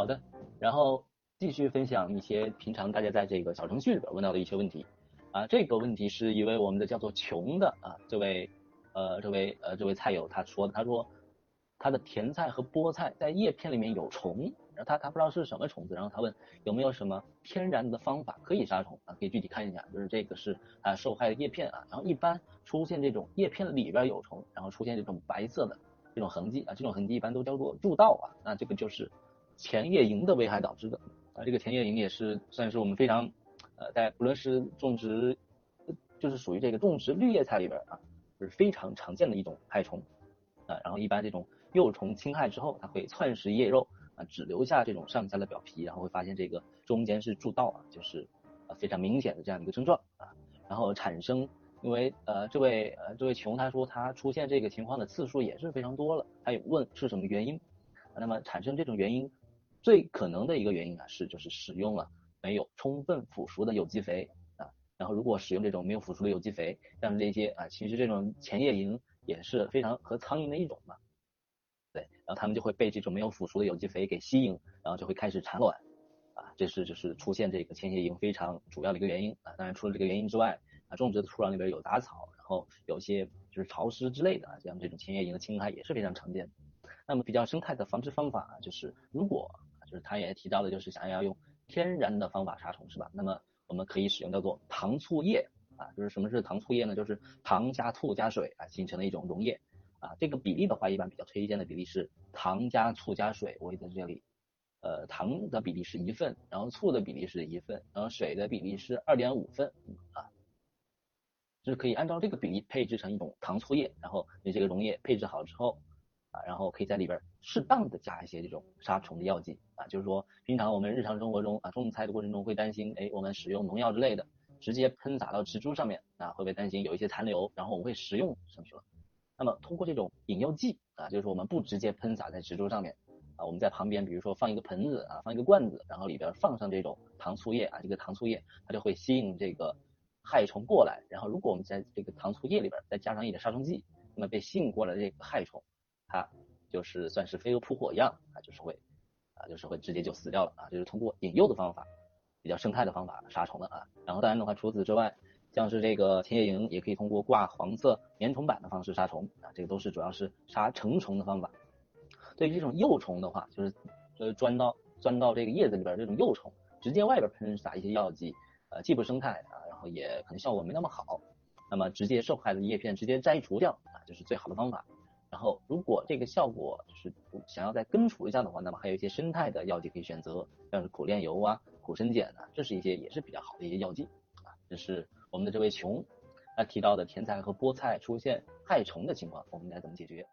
好的然后继续分享一些平常大家在这个小程序里边问到的一些问题啊。这个问题是一位我们的叫做穷的啊，这位呃这位呃这位菜友他说的，他说他的甜菜和菠菜在叶片里面有虫。然后他他不知道是什么虫子，然后他问有没有什么天然的方法可以杀虫啊？可以具体看一下，就是这个是啊受害的叶片啊，然后一般出现这种叶片里边有虫，然后出现这种白色的这种痕迹啊，这种痕迹一般都叫做蛀道啊，那这个就是前叶蝇的危害导致的啊。这个前叶蝇也是算是我们非常呃在不论是种植，就是属于这个种植绿叶菜里边啊，就是非常常见的一种害虫啊。然后一般这种幼虫侵害之后，它会窜食叶肉啊。只留下这种上下的表皮，然后会发现这个中间是蛀道啊，就是呃非常明显的这样一个症状啊，然后产生，因为呃这位呃这位穷他说他出现这个情况的次数也是非常多了，他有问是什么原因，那么产生这种原因最可能的一个原因啊是就是使用了没有充分腐熟的有机肥啊，然后如果使用这种没有腐熟的有机肥，像这些啊其实这种前叶蝇也是非常和苍蝇的一种嘛。对，然后它们就会被这种没有腐熟的有机肥给吸引，然后就会开始产卵，啊，这是就是出现这个前叶蝇非常主要的一个原因啊。当然除了这个原因之外，啊，种植的土壤里边有杂草，然后有些就是潮湿之类的，这样这种前叶蝇的侵害也是非常常见的。那么比较生态的防治方法就是如果就是他也提到的就是想要用天然的方法杀虫是吧？那么我们可以使用叫做糖醋液啊，就是什么是糖醋液呢？就是糖加醋加水啊形成的一种溶液。啊，这个比例的话，一般比较推荐的比例是糖加醋加水。我也在这里，呃，糖的比例是一份，然后醋的比例是一份，然后水的比例是二点五份啊，就是可以按照这个比例配置成一种糖醋液，然后你这个溶液配置好之后啊，然后可以在里边适当的加一些这种杀虫的药剂啊，就是说平常我们日常生活中啊种菜的过程中会担心，哎，我们使用农药之类的，直接喷洒到植株上面啊，会不会担心有一些残留，然后我们会食用上去了。那么通过这种引诱剂啊，就是我们不直接喷洒在植株上面啊，我们在旁边，比如说放一个盆子啊，放一个罐子，然后里边放上这种糖醋液啊，这个糖醋液它就会吸引这个害虫过来，然后如果我们在这个糖醋液里边再加上一点杀虫剂，那么被吸引过来的这个害虫，它就是算是飞蛾扑火一样啊，就是会啊，就是会直接就死掉了啊，就是通过引诱的方法，比较生态的方法杀虫的啊，然后当然的话，除此之外。像是这个前叶蝇也可以通过挂黄色粘虫板的方式杀虫啊，这个都是主要是杀成虫的方法。对于这种幼虫的话，就是呃钻到钻到这个叶子里边这种幼虫，直接外边喷洒一些药剂，呃既不生态啊，然后也可能效果没那么好。那么直接受害的叶片直接摘除掉啊，就是最好的方法。然后如果这个效果就是想要再根除一下的话，那么还有一些生态的药剂可以选择，像是苦楝油啊、苦参碱啊，这是一些也是比较好的一些药剂啊，这是。我们的这位琼，他提到的甜菜和菠菜出现害虫的情况，我们应该怎么解决？